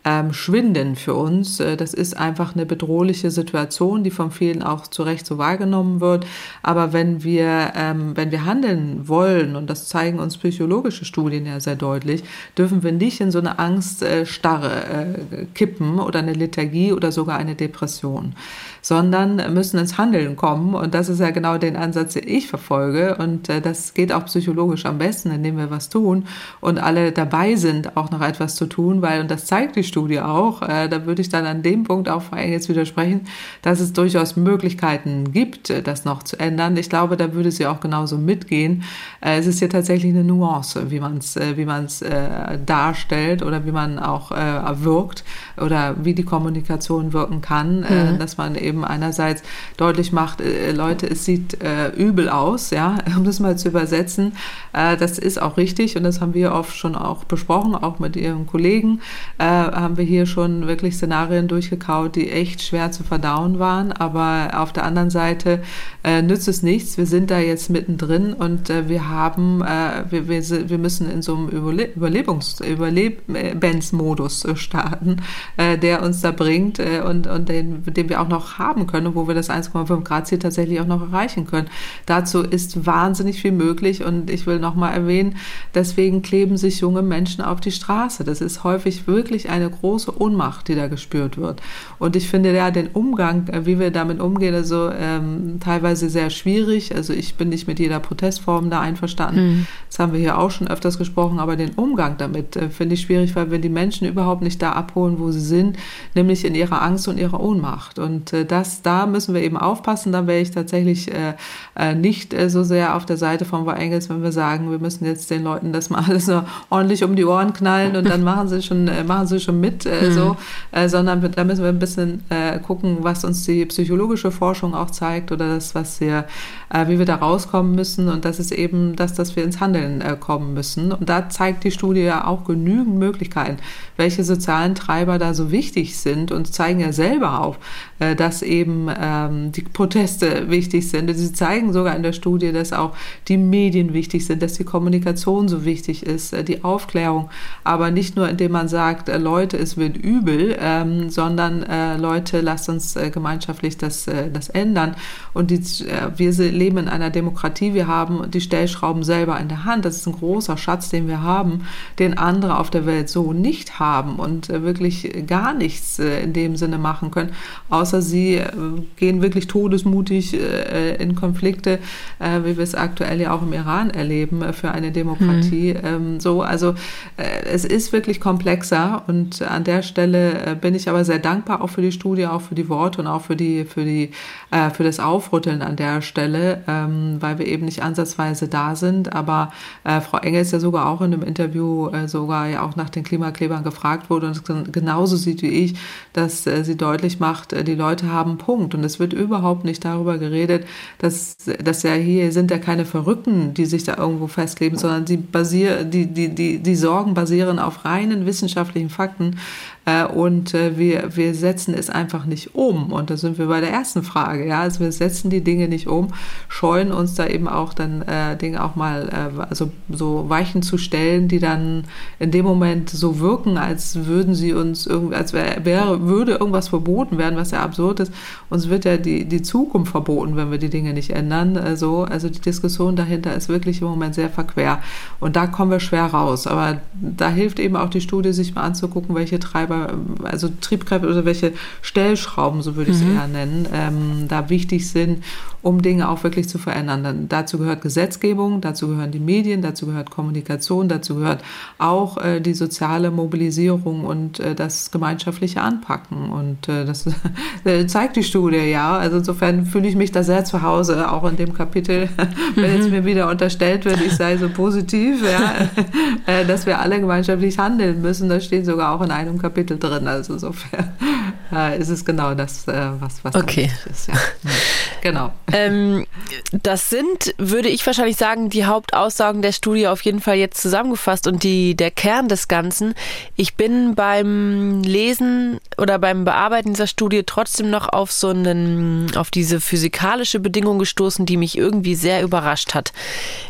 S3: ähm, schwinden für uns. Äh, das ist einfach eine bedrohliche Situation, die von vielen auch zu Recht so wahrgenommen wird. Aber wenn wir, ähm, wenn wir handeln wollen, und das zeigen uns psychologische Studien ja sehr deutlich, dürfen wir nicht in so eine Angststarre äh, kippen oder eine Lethargie oder sogar eine Depression sondern müssen ins Handeln kommen. Und das ist ja genau den Ansatz, den ich verfolge. Und äh, das geht auch psychologisch am besten, indem wir was tun und alle dabei sind, auch noch etwas zu tun, weil, und das zeigt die Studie auch, äh, da würde ich dann an dem Punkt auch jetzt widersprechen, dass es durchaus Möglichkeiten gibt, äh, das noch zu ändern. Ich glaube, da würde sie auch genauso mitgehen. Äh, es ist hier tatsächlich eine Nuance, wie man es äh, wie man's, äh, darstellt oder wie man auch äh, wirkt oder wie die Kommunikation wirken kann, äh, mhm. dass man eben eben einerseits deutlich macht, äh, Leute, es sieht äh, übel aus, ja, um das mal zu übersetzen. Äh, das ist auch richtig und das haben wir oft schon auch besprochen, auch mit Ihren Kollegen äh, haben wir hier schon wirklich Szenarien durchgekaut, die echt schwer zu verdauen waren. Aber auf der anderen Seite äh, nützt es nichts. Wir sind da jetzt mittendrin und äh, wir haben, wir, wir, wir müssen in so einem Überle Überlebungs Überlebensmodus starten, der uns da bringt und, und den, den wir auch noch haben können, wo wir das 1,5 Grad Ziel tatsächlich auch noch erreichen können. Dazu ist wahnsinnig viel möglich und ich will nochmal erwähnen, deswegen kleben sich junge Menschen auf die Straße. Das ist häufig wirklich eine große Ohnmacht, die da gespürt wird. Und ich finde ja den Umgang, äh, wie wir damit umgehen, also ähm, teilweise sehr schwierig. Also ich bin nicht mit jeder Protestform da einverstanden. Mhm. Das haben wir hier auch schon öfters gesprochen, aber den Umgang damit äh, finde ich schwierig, weil wir die Menschen überhaupt nicht da abholen, wo sie sind, nämlich in ihrer Angst und ihrer Ohnmacht. Und äh, das, da müssen wir eben aufpassen. Da wäre ich tatsächlich äh, äh, nicht äh, so sehr auf der Seite von War Engels, wenn wir sagen, wir müssen jetzt den Leuten das mal alles so ordentlich um die Ohren knallen und dann machen sie schon, machen sie schon mit, äh, mhm. so, äh, sondern da müssen wir ein bisschen äh, gucken, was uns die psychologische Forschung auch zeigt oder das, was wir, äh, wie wir da rauskommen müssen. Und das ist eben das, dass wir ins Handeln äh, kommen müssen. Und da zeigt die Studie ja auch genügend Möglichkeiten, welche sozialen Treiber da so wichtig sind und zeigen ja selber auf, äh, dass eben ähm, die Proteste wichtig sind. Sie zeigen sogar in der Studie, dass auch die Medien wichtig sind, dass die Kommunikation so wichtig ist, äh, die Aufklärung. Aber nicht nur, indem man sagt, äh, Leute, es wird übel, ähm, sondern äh, Leute, lasst uns gemeinschaftlich das, das ändern. Und die, wir leben in einer Demokratie, wir haben die Stellschrauben selber in der Hand. Das ist ein großer Schatz, den wir haben, den andere auf der Welt so nicht haben und wirklich gar nichts in dem Sinne machen können, außer sie äh, gehen wirklich todesmutig äh, in Konflikte, äh, wie wir es aktuell ja auch im Iran erleben, für eine Demokratie. Mhm. so, also es ist wirklich komplexer und an der Stelle bin ich aber sehr dankbar auch für die Studie, auch für die Worte und auch für die, für die, für das Aufrütteln an der Stelle, ähm, weil wir eben nicht ansatzweise da sind. Aber Frau Engel ist ja sogar auch in einem Interview sogar ja auch nach den Klimaklebern gefragt wurde und genauso sieht wie ich, dass sie deutlich macht, die Leute haben Punkt. Und es wird überhaupt nicht darüber geredet, dass, dass ja hier sind ja keine Verrückten, die sich da irgendwo festleben, sondern die, basier, die, die, die, die Sorgen basieren auf reinen wissenschaftlichen Fakten. Äh, und äh, wir, wir setzen es einfach nicht um. Und da sind wir bei der ersten Frage. Ja? Also wir setzen die Dinge nicht um, scheuen uns da eben auch dann äh, Dinge auch mal äh, also so Weichen zu stellen, die dann in dem Moment so wirken, als würden sie uns irgendwie, als wäre, wäre würde irgendwas verboten werden, was ja absurd ist. Uns wird ja die, die Zukunft verboten, wenn wir die Dinge nicht ändern. Also, also die Diskussion dahinter ist wirklich im Moment sehr verquer. Und da kommen wir schwer raus. Aber da hilft eben auch die Studie, sich mal anzugucken, welche Treiber also Triebkräfte oder welche Stellschrauben, so würde ich es mhm. eher nennen, ähm, da wichtig sind, um Dinge auch wirklich wirklich zu verändern. Dazu gehört Gesetzgebung, dazu gehören die Medien, dazu gehört Kommunikation, dazu gehört auch äh, die soziale Mobilisierung und äh, das gemeinschaftliche Anpacken. Und äh, das zeigt die Studie ja. Also insofern fühle ich mich da sehr zu Hause, auch in dem Kapitel, wenn jetzt mhm. mir wieder unterstellt wird, ich sei so positiv, ja, äh, dass wir alle gemeinschaftlich handeln müssen. Das steht sogar auch in einem Kapitel drin. Also insofern äh, ist es genau das, äh, was, was
S2: okay. ist. Ja. Genau. Ähm, das sind, würde ich wahrscheinlich sagen, die Hauptaussagen der Studie auf jeden Fall jetzt zusammengefasst und die, der Kern des Ganzen. Ich bin beim Lesen oder beim Bearbeiten dieser Studie trotzdem noch auf so einen, auf diese physikalische Bedingung gestoßen, die mich irgendwie sehr überrascht hat.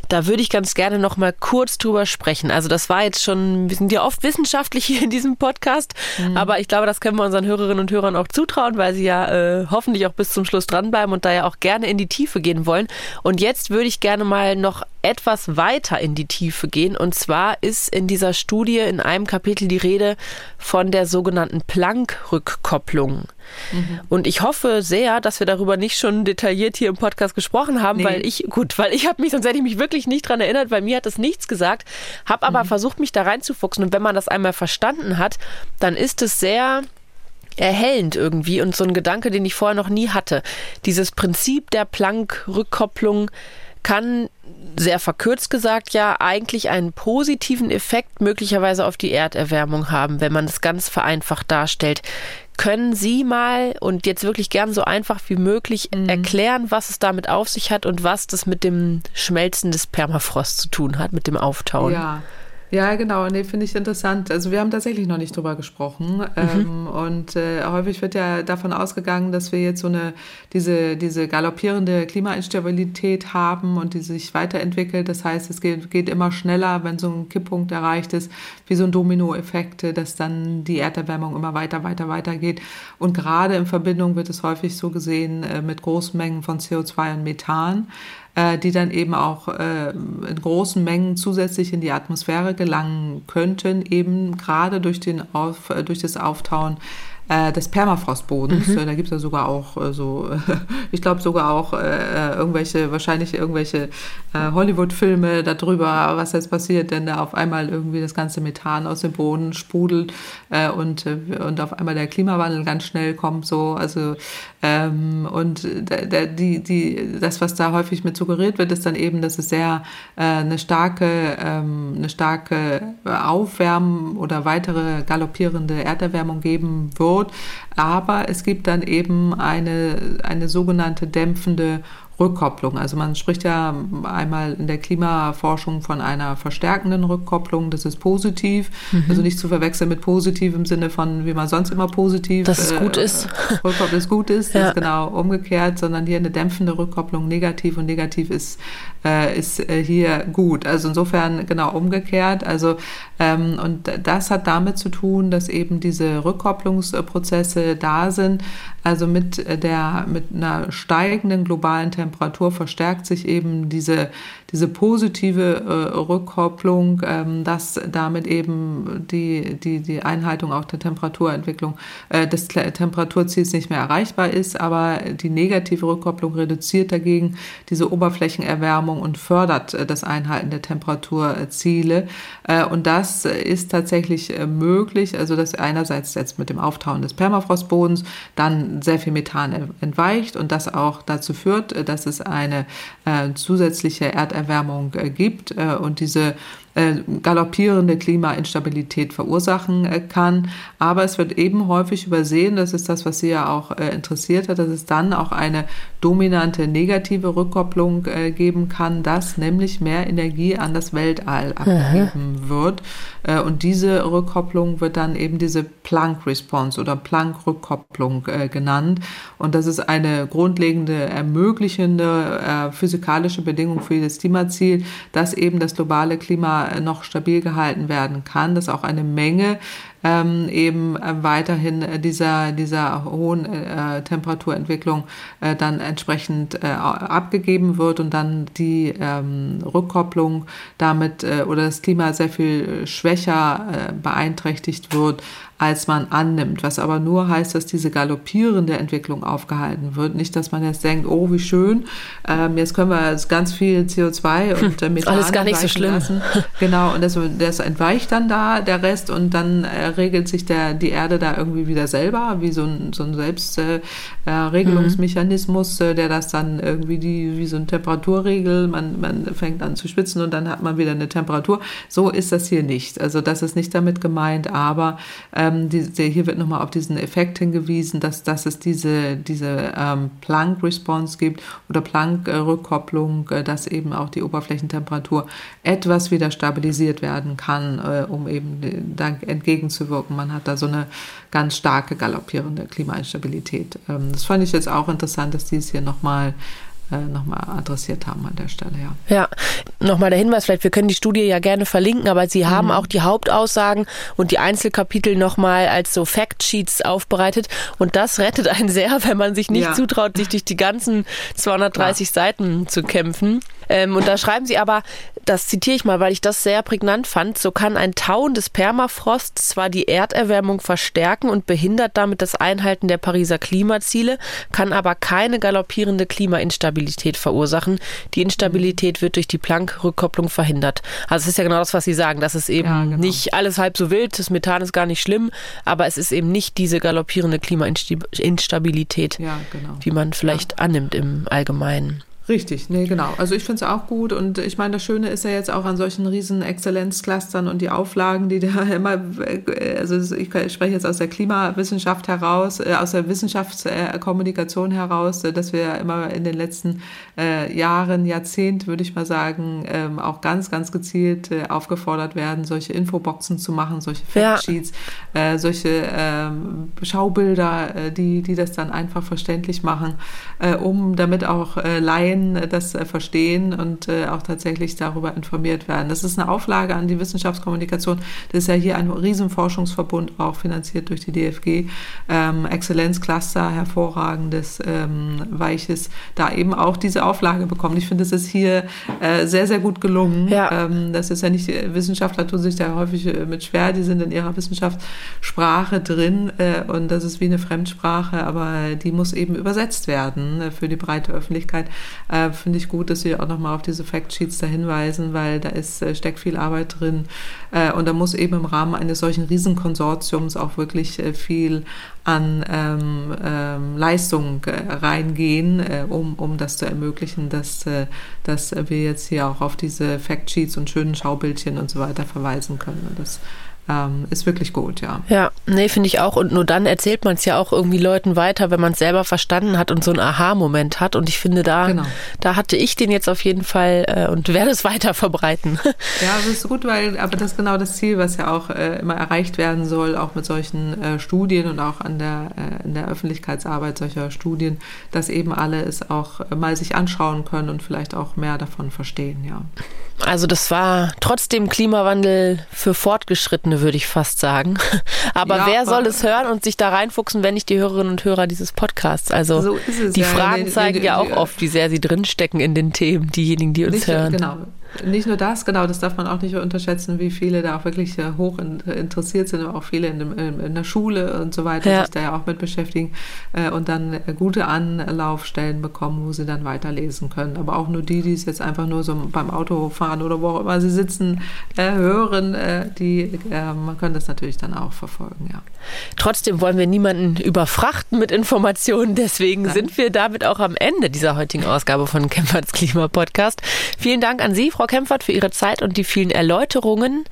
S2: Da würde ich ganz gerne noch mal kurz drüber sprechen. Also das war jetzt schon, wir sind ja oft wissenschaftlich hier in diesem Podcast, mhm. aber ich glaube, das können wir unseren Hörerinnen und Hörern auch zutrauen, weil sie ja äh, hoffentlich auch bis zum Schluss dranbleiben und da ja auch gerne in die Tiefe gehen wollen. Und jetzt würde ich gerne mal noch etwas weiter in die Tiefe gehen. Und zwar ist in dieser Studie in einem Kapitel die Rede von der sogenannten Planck-Rückkopplung. Mhm. Und ich hoffe sehr, dass wir darüber nicht schon detailliert hier im Podcast gesprochen haben, nee. weil ich, gut, weil ich habe mich, sonst hätte ich mich wirklich nicht dran erinnert, weil mir hat das nichts gesagt, habe aber mhm. versucht, mich da reinzufuchsen. Und wenn man das einmal verstanden hat, dann ist es sehr erhellend irgendwie und so ein Gedanke, den ich vorher noch nie hatte. Dieses Prinzip der Planck-Rückkopplung kann sehr verkürzt gesagt ja eigentlich einen positiven Effekt möglicherweise auf die Erderwärmung haben, wenn man das ganz vereinfacht darstellt. Können Sie mal und jetzt wirklich gern so einfach wie möglich mhm. erklären, was es damit auf sich hat und was das mit dem Schmelzen des Permafrost zu tun hat, mit dem Auftauen?
S3: Ja. Ja, genau, nee, finde ich interessant. Also wir haben tatsächlich noch nicht drüber gesprochen. Mhm. Ähm, und äh, häufig wird ja davon ausgegangen, dass wir jetzt so eine, diese, diese galoppierende Klimainstabilität haben und die sich weiterentwickelt. Das heißt, es geht, geht immer schneller, wenn so ein Kipppunkt erreicht ist, wie so ein Dominoeffekt, dass dann die Erderwärmung immer weiter, weiter, weiter geht. Und gerade in Verbindung wird es häufig so gesehen äh, mit großen Mengen von CO2 und Methan. Äh, die dann eben auch äh, in großen Mengen zusätzlich in die Atmosphäre gelangen könnten, eben gerade durch, den Auf, äh, durch das Auftauen äh, des Permafrostbodens. Mhm. Da gibt es ja sogar auch äh, so, ich glaube sogar auch äh, irgendwelche, wahrscheinlich irgendwelche äh, Hollywood-Filme darüber, was jetzt passiert, denn da auf einmal irgendwie das ganze Methan aus dem Boden sprudelt äh, und, äh, und auf einmal der Klimawandel ganz schnell kommt. So, also ähm, und der, die, die, das, was da häufig mit suggeriert wird, ist dann eben, dass es sehr äh, eine starke, ähm, eine starke Aufwärmen oder weitere galoppierende Erderwärmung geben wird Code, aber es gibt dann eben eine, eine sogenannte dämpfende Rückkopplung. Also man spricht ja einmal in der Klimaforschung von einer verstärkenden Rückkopplung. Das ist positiv. Mhm. Also nicht zu verwechseln mit positiv im Sinne von, wie man sonst immer positiv.
S2: Dass es gut äh, ist.
S3: Rückkopplung ist gut ist. Ja. Das ist genau umgekehrt, sondern hier eine dämpfende Rückkopplung negativ und negativ ist, äh, ist äh, hier gut. Also insofern genau umgekehrt. Also ähm, und das hat damit zu tun, dass eben diese Rückkopplungsprozesse da sind. Also mit der, mit einer steigenden globalen Temperatur Temperatur verstärkt sich eben diese, diese positive äh, Rückkopplung, ähm, dass damit eben die, die, die Einhaltung auch der Temperaturentwicklung äh, des Temperaturziels nicht mehr erreichbar ist, aber die negative Rückkopplung reduziert dagegen diese Oberflächenerwärmung und fördert äh, das Einhalten der Temperaturziele. Äh, und das ist tatsächlich äh, möglich, also dass einerseits jetzt mit dem Auftauen des Permafrostbodens dann sehr viel Methan entweicht und das auch dazu führt, äh, dass es eine zusätzliche Erderwärmung äh, gibt äh, und diese galoppierende Klimainstabilität verursachen äh, kann. Aber es wird eben häufig übersehen, das ist das, was Sie ja auch äh, interessiert hat, dass es dann auch eine dominante negative Rückkopplung geben kann, dass nämlich mehr Energie an das Weltall abgegeben mhm. wird. Und diese Rückkopplung wird dann eben diese Planck-Response oder Planck-Rückkopplung genannt. Und das ist eine grundlegende, ermöglichende physikalische Bedingung für das Klimaziel, dass eben das globale Klima noch stabil gehalten werden kann, dass auch eine Menge ähm, eben äh, weiterhin äh, dieser, dieser hohen äh, Temperaturentwicklung äh, dann entsprechend äh, abgegeben wird und dann die ähm, Rückkopplung damit äh, oder das Klima sehr viel schwächer äh, beeinträchtigt wird, als man annimmt. Was aber nur heißt, dass diese galoppierende Entwicklung aufgehalten wird. Nicht, dass man jetzt denkt, oh, wie schön, ähm, jetzt können wir ganz viel CO2 und äh, Methan
S2: Alles gar nicht so schlimm.
S3: Lassen. Genau, und das, das entweicht dann da, der Rest, und dann äh, regelt sich der, die Erde da irgendwie wieder selber, wie so ein, so ein Selbstregelungsmechanismus, äh, äh, der das dann irgendwie die, wie so ein Temperaturregel, man, man fängt an zu schwitzen und dann hat man wieder eine Temperatur. So ist das hier nicht. Also das ist nicht damit gemeint, aber äh, ähm, die, die, hier wird nochmal auf diesen Effekt hingewiesen, dass, dass es diese, diese ähm, Planck-Response gibt oder Planck-Rückkopplung, äh, dass eben auch die Oberflächentemperatur etwas wieder stabilisiert werden kann, äh, um eben da entgegenzuwirken. Man hat da so eine ganz starke galoppierende Klimainstabilität. Ähm, das fand ich jetzt auch interessant, dass die es hier nochmal äh, nochmal adressiert haben an der Stelle,
S2: ja. Ja, nochmal der Hinweis, vielleicht, wir können die Studie ja gerne verlinken, aber Sie haben mhm. auch die Hauptaussagen und die Einzelkapitel nochmal als so Factsheets aufbereitet und das rettet einen sehr, wenn man sich nicht ja. zutraut, sich durch die ganzen 230 ja. Seiten zu kämpfen. Ähm, und da schreiben sie aber, das zitiere ich mal, weil ich das sehr prägnant fand, so kann ein Tauen des Permafrosts zwar die Erderwärmung verstärken und behindert damit das Einhalten der Pariser Klimaziele, kann aber keine galoppierende Klimainstabilität verursachen. Die Instabilität wird durch die Planck-Rückkopplung verhindert. Also es ist ja genau das, was Sie sagen, dass es eben ja, genau. nicht alles halb so wild, das Methan ist gar nicht schlimm, aber es ist eben nicht diese galoppierende Klimainstabilität, ja, genau. die man vielleicht ja. annimmt im Allgemeinen.
S3: Richtig, nee, genau. Also ich finde es auch gut und ich meine, das Schöne ist ja jetzt auch an solchen riesen Exzellenzclustern und die Auflagen, die da immer, also ich spreche jetzt aus der Klimawissenschaft heraus, äh, aus der Wissenschaftskommunikation heraus, äh, dass wir immer in den letzten äh, Jahren, Jahrzehnt, würde ich mal sagen, ähm, auch ganz, ganz gezielt aufgefordert werden, solche Infoboxen zu machen, solche Factsheets, ja. solche ähm, Schaubilder, die, die das dann einfach verständlich machen, um damit auch Laien Laien äh, das äh, verstehen und äh, auch tatsächlich darüber informiert werden. Das ist eine Auflage an die Wissenschaftskommunikation. Das ist ja hier ein Riesenforschungsverbund, auch finanziert durch die DFG. Ähm, Exzellenzcluster, hervorragendes, ähm, weiches, da eben auch diese Auflage bekommen. Ich finde, es ist hier äh, sehr, sehr gut gelungen. Ja. Ähm, das ist ja nicht, Wissenschaftler tun sich da häufig mit schwer, die sind in ihrer Wissenschaftssprache drin äh, und das ist wie eine Fremdsprache, aber die muss eben übersetzt werden für die breite Öffentlichkeit äh, finde ich gut, dass Sie auch nochmal auf diese Factsheets da hinweisen, weil da ist, äh, steckt viel Arbeit drin. Äh, und da muss eben im Rahmen eines solchen Riesenkonsortiums auch wirklich äh, viel an ähm, ähm, Leistung äh, reingehen, äh, um, um das zu ermöglichen, dass, dass wir jetzt hier auch auf diese Factsheets und schönen Schaubildchen und so weiter verweisen können. Und das ähm, ist wirklich gut, ja.
S2: Ja, nee, finde ich auch. Und nur dann erzählt man es ja auch irgendwie Leuten weiter, wenn man es selber verstanden hat und so einen Aha-Moment hat. Und ich finde, da, genau. da hatte ich den jetzt auf jeden Fall äh, und werde es weiter verbreiten.
S3: Ja, das ist gut, weil, aber das ist genau das Ziel, was ja auch äh, immer erreicht werden soll, auch mit solchen äh, Studien und auch an der, äh, in der Öffentlichkeitsarbeit solcher Studien, dass eben alle es auch mal sich anschauen können und vielleicht auch mehr davon verstehen, ja.
S2: Also das war trotzdem Klimawandel für Fortgeschrittene, würde ich fast sagen. Aber ja, wer soll es hören und sich da reinfuchsen, wenn nicht die Hörerinnen und Hörer dieses Podcasts? Also so die ja. Fragen zeigen ja auch oft, wie sehr sie drinstecken in den Themen, diejenigen, die uns nicht, hören.
S3: Genau. Nicht nur das, genau, das darf man auch nicht unterschätzen, wie viele da auch wirklich hoch interessiert sind, aber auch viele in, dem, in der Schule und so weiter ja. sich da ja auch mit beschäftigen äh, und dann äh, gute Anlaufstellen bekommen, wo sie dann weiterlesen können. Aber auch nur die, die es jetzt einfach nur so beim Autofahren oder wo auch immer sie sitzen, äh, hören, die man kann das natürlich dann auch verfolgen, ja.
S2: Trotzdem wollen wir niemanden überfrachten mit Informationen, deswegen Nein. sind wir damit auch am Ende dieser heutigen Ausgabe von Kemperts Klima Podcast. Vielen Dank an Sie, Frau Kempfert, für Ihre Zeit und die vielen Erläuterungen.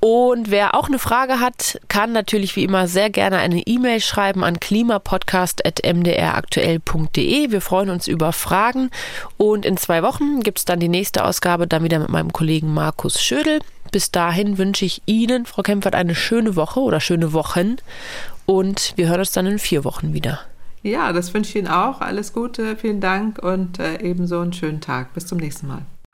S2: Und wer auch eine Frage hat, kann natürlich wie immer sehr gerne eine E-Mail schreiben an klimapodcast.mdraktuell.de. Wir freuen uns über Fragen. Und in zwei Wochen gibt es dann die nächste Ausgabe, dann wieder mit meinem Kollegen Markus Schödel. Bis dahin wünsche ich Ihnen, Frau Kempfert, eine schöne Woche oder schöne Wochen. Und wir hören uns dann in vier Wochen wieder.
S3: Ja, das wünsche ich Ihnen auch. Alles Gute, vielen Dank und äh, ebenso einen schönen Tag. Bis zum nächsten Mal.